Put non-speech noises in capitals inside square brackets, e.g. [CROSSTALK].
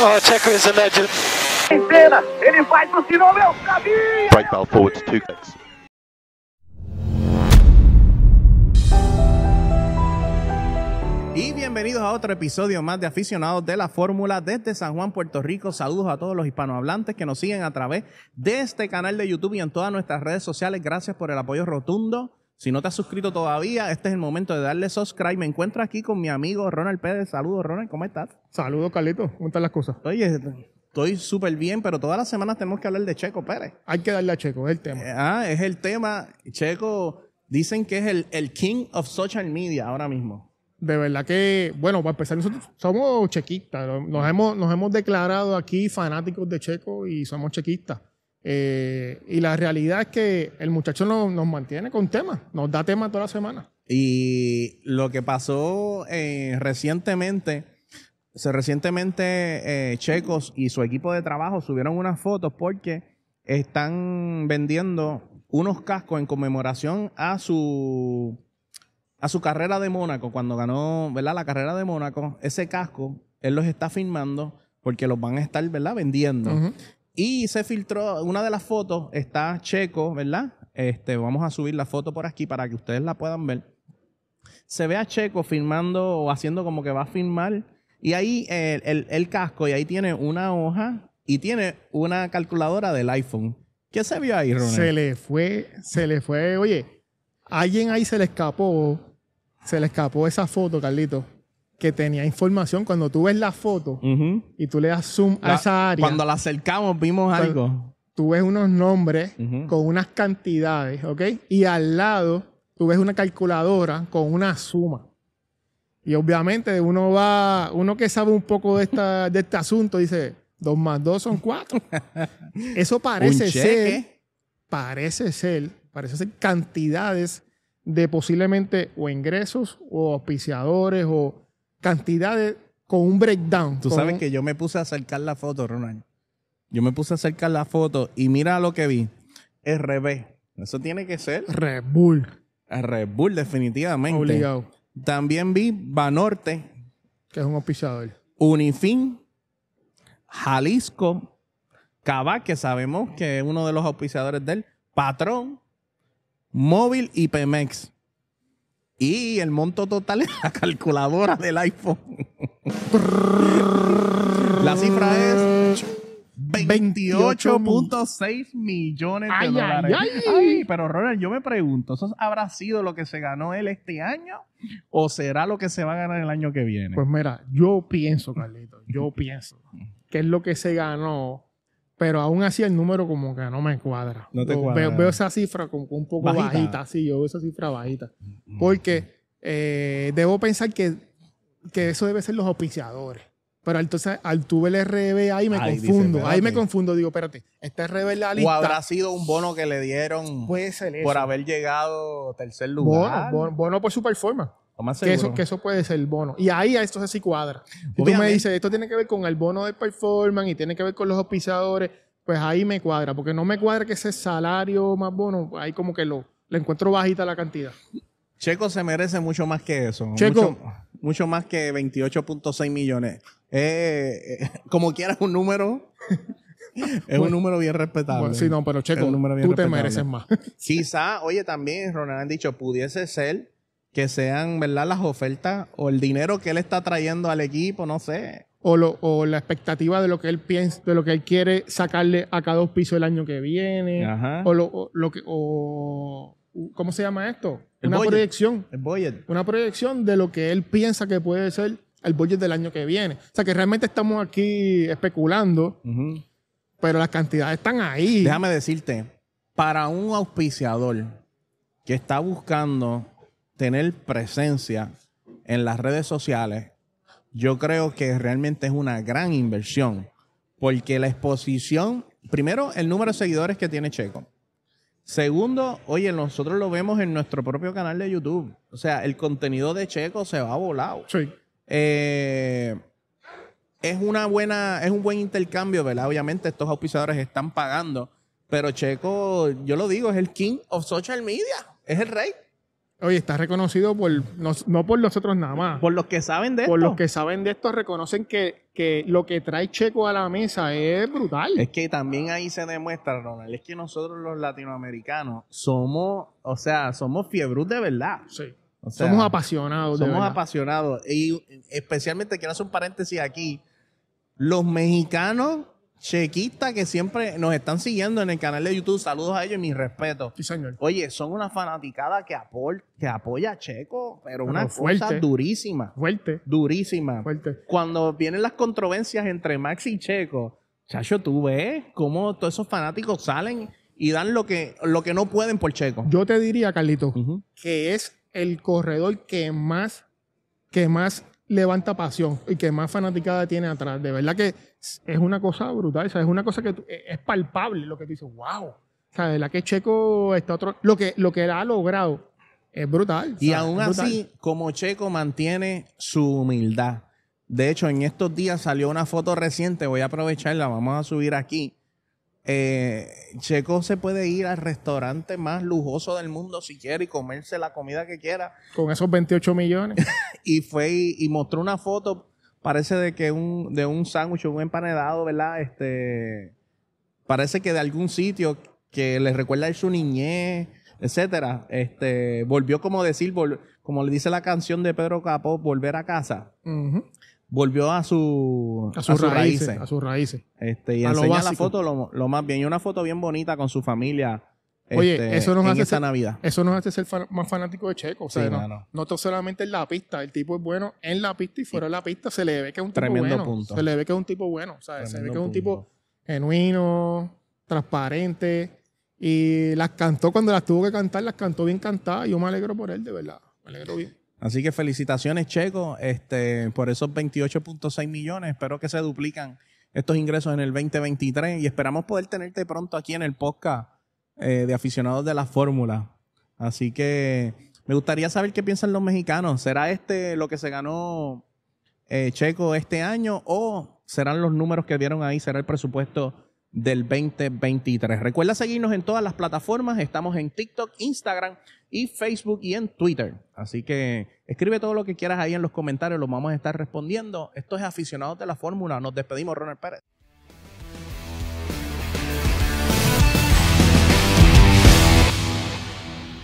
Oh, Checo is a legend. Cena, ele vai pro Sinal, meu caminho! Brake valve forward to two clicks. Y bienvenidos a otro episodio más de Aficionados de la Fórmula desde San Juan, Puerto Rico. Saludos a todos los hispanohablantes que nos siguen a través de este canal de YouTube y en todas nuestras redes sociales. Gracias por el apoyo rotundo. Si no te has suscrito todavía, este es el momento de darle subscribe. Me encuentro aquí con mi amigo Ronald Pérez. Saludos, Ronald, ¿cómo estás? Saludos, Carlitos. ¿Cómo están las cosas? Oye, estoy súper bien, pero todas las semanas tenemos que hablar de Checo Pérez. Hay que darle a Checo, es el tema. Eh, Ah, es el tema. Checo, dicen que es el, el king of social media ahora mismo. De verdad que, bueno, para empezar, nosotros somos chequistas. Nos hemos, nos hemos declarado aquí fanáticos de Checo y somos chequistas. Eh, y la realidad es que el muchacho nos, nos mantiene con temas, nos da temas toda la semana. Y lo que pasó eh, recientemente, se recientemente eh, Checos y su equipo de trabajo subieron unas fotos porque están vendiendo unos cascos en conmemoración a su a su carrera de Mónaco, cuando ganó, ¿verdad? La carrera de Mónaco, ese casco, él los está filmando porque los van a estar, ¿verdad? Vendiendo. Y se filtró, una de las fotos está Checo, ¿verdad? Este, vamos a subir la foto por aquí para que ustedes la puedan ver. Se ve a Checo filmando o haciendo como que va a filmar. Y ahí el, el- el casco, y ahí tiene una hoja y tiene una calculadora del iPhone. ¿Qué se vio ahí, Ronald? Se le fue, se le fue, oye, alguien ahí se le escapó, se le escapó esa foto, Carlitos, que tenía información. Cuando tú ves la foto y tú le das zoom a esa área, Cuando la acercamos vimos Cuando- algo. tú ves unos nombres con unas cantidades, ¿ok? Y al lado tú ves una calculadora con una suma. Y obviamente uno va, uno que sabe un poco de, esta, [LAUGHS] de este asunto dice, dos más dos son cuatro. Eso parece ser, parece ser, parece ser cantidades de posiblemente o ingresos o auspiciadores o cantidades con un breakdown. Tú sabes un- que yo me puse a acercar la foto, Ronald. Yo me puse a acercar la foto y mira lo que vi. RB. Eso tiene que ser Red Bull, Red Bull, definitivamente. obligado, También vi Banorte, que es un auspiciador. Unifin, Jalisco, Cava, que sabemos que es uno de los auspiciadores del Patrón, Móvil y Pemex. Y el monto total es la calculadora del iPhone. la cifra es 28.6 millones de Ay, ay, dólares. ay. Ay, pero Ronald, yo me pregunto, ¿eso habrá sido lo que se ganó él este año o será lo que se va a ganar el año que viene? Pues mira, yo pienso, Carlito, yo pienso que es lo que se ganó, pero aún así el número como que no me cuadra. No te Yo cuadra. Veo, veo esa cifra como un poco Bajita. bajita. sí, yo veo esa cifra bajita. Porque eh, debo pensar que, que eso debe ser los auspiciadores. Pero entonces al tú ver el RB ahí me Ahí dice, confundo. ahí me confundo. Digo, espérate, este RB en la ¿O lista habrá sido un bono que le dieron puede ser eso. por haber llegado tercer bono, lugar? bono, bono por su performance. Lo más Que eso, que eso puede ser el bono. Y ahí a esto sí cuadra. Si tú me dices, esto tiene que ver con el bono de performance y tiene que ver con los auspiciadores, pues ahí me cuadra. Porque no me cuadra que ese salario más bono, ahí como que lo, le encuentro bajita la cantidad. Checo se merece mucho más que eso. Checo. Mucho, mucho más que 28.6 millones. Eh, eh, como quieras un número, [LAUGHS] es un número bien respetable. Bueno, sí, no, pero Checo, tú te mereces más. Quizá, oye, también, Ronald, han dicho, pudiese ser que sean, ¿verdad? Las ofertas o el dinero que él está trayendo al equipo, no sé. o, lo, o la expectativa de lo que él piensa, de lo que él quiere sacarle a cada auspicio el año que viene. Ajá. O lo, o lo que, o, ¿cómo se llama esto? El Una budget. proyección. El budget. una proyección de lo que él piensa que puede ser el budget del año que viene. O sea que realmente estamos aquí especulando, pero las cantidades están ahí. Déjame decirte, para un auspiciador que está buscando tener presencia en las redes sociales, yo creo que realmente es una gran inversión. Porque la exposición, primero, el número de seguidores que tiene Checo. Segundo, oye, nosotros lo vemos en nuestro propio canal de YouTube. O sea, el contenido de Checo se va volado. Sí. Eh, es una buena, es un buen intercambio, ¿verdad? Obviamente estos auspiciadores están pagando, pero Checo, yo lo digo, es el king of social media, es el rey. Oye, está reconocido por no, no por nosotros nada más. Por los que saben de Por esto. los que saben de esto, reconocen que, que lo que trae Checo a la mesa es brutal. Es que también ahí se demuestra, Ronald, es que nosotros los latinoamericanos somos, o sea, somos fiebrus de verdad. Sí. O sea, Somos apasionados. Somos apasionados. Y especialmente quiero hacer un paréntesis aquí. Los mexicanos chequistas que siempre nos están siguiendo en el canal de YouTube, saludos a ellos y mi respeto. Sí, señor. Oye, son una fanaticada que, que apoya a Checo, pero una fuerte. cosa durísima. Fuerte, Durísima. fuerte. Cuando vienen las controversias entre Max y Checo, Chacho, tú ves cómo todos esos fanáticos salen y dan lo que, lo que no pueden por Checo. Yo te diría, Carlito, que es el corredor que más, que más levanta pasión y que más fanaticada tiene atrás. De verdad que es una cosa brutal, o sea, es una cosa que tú- es palpable lo que tú dices, wow. O sea, de verdad que Checo está otro. Lo que, lo que él ha logrado es brutal. Y aún así, como Checo mantiene su humildad. De hecho, en estos días salió una foto reciente, voy a aprovecharla, vamos a subir aquí. Eh, Checo se puede ir al restaurante más lujoso del mundo si quiere y comerse la comida que quiera. Con esos 28 millones. [LAUGHS] Y fue y, y mostró una foto, parece de que un, de un sándwich, un empanedado, ¿verdad? Este, parece que de algún sitio que le recuerda a su niñez, etcétera. Este, volvió como decir, vol- como le dice la canción de Pedro Capó, volver a casa. Ujú. Volvió a su A sus raíces, A sus raíces. Este, y a lo enseña la foto lo, lo más bien. Y una foto bien bonita con su familia. Oye, este, eso nos en hace esta ser- Navidad. Eso nos hace ser fan- más fanático de Checo. O sea, Sí, no, no to- solamente en la pista. El tipo es bueno en la pista y fuera de la pista se le ve que es un tipo Tremendo bueno. punto. Se le ve que es un tipo bueno. O sea, se ve Tremendo que es un tipo genuino, transparente. Y las cantó cuando las tuvo que cantar, las cantó bien cantadas. Yo me alegro por él, de verdad. Me alegro bien. Así que felicitaciones, Checo, este, por esos 28.6 millones. Espero que se duplican estos ingresos en el 2023 y esperamos poder tenerte pronto aquí en el podcast eh, de aficionados de la fórmula. Así que me gustaría saber qué piensan los mexicanos. ¿Será este lo que se ganó eh, Checo este año o serán los números que vieron ahí? ¿Será el presupuesto del 2023? Recuerda seguirnos en todas las plataformas. Estamos en TikTok, Instagram y Facebook y en Twitter. Así que escribe todo lo que quieras ahí en los comentarios. Los vamos a estar respondiendo. Esto es Aficionados de la Fórmula. Nos despedimos, Ronald Pérez.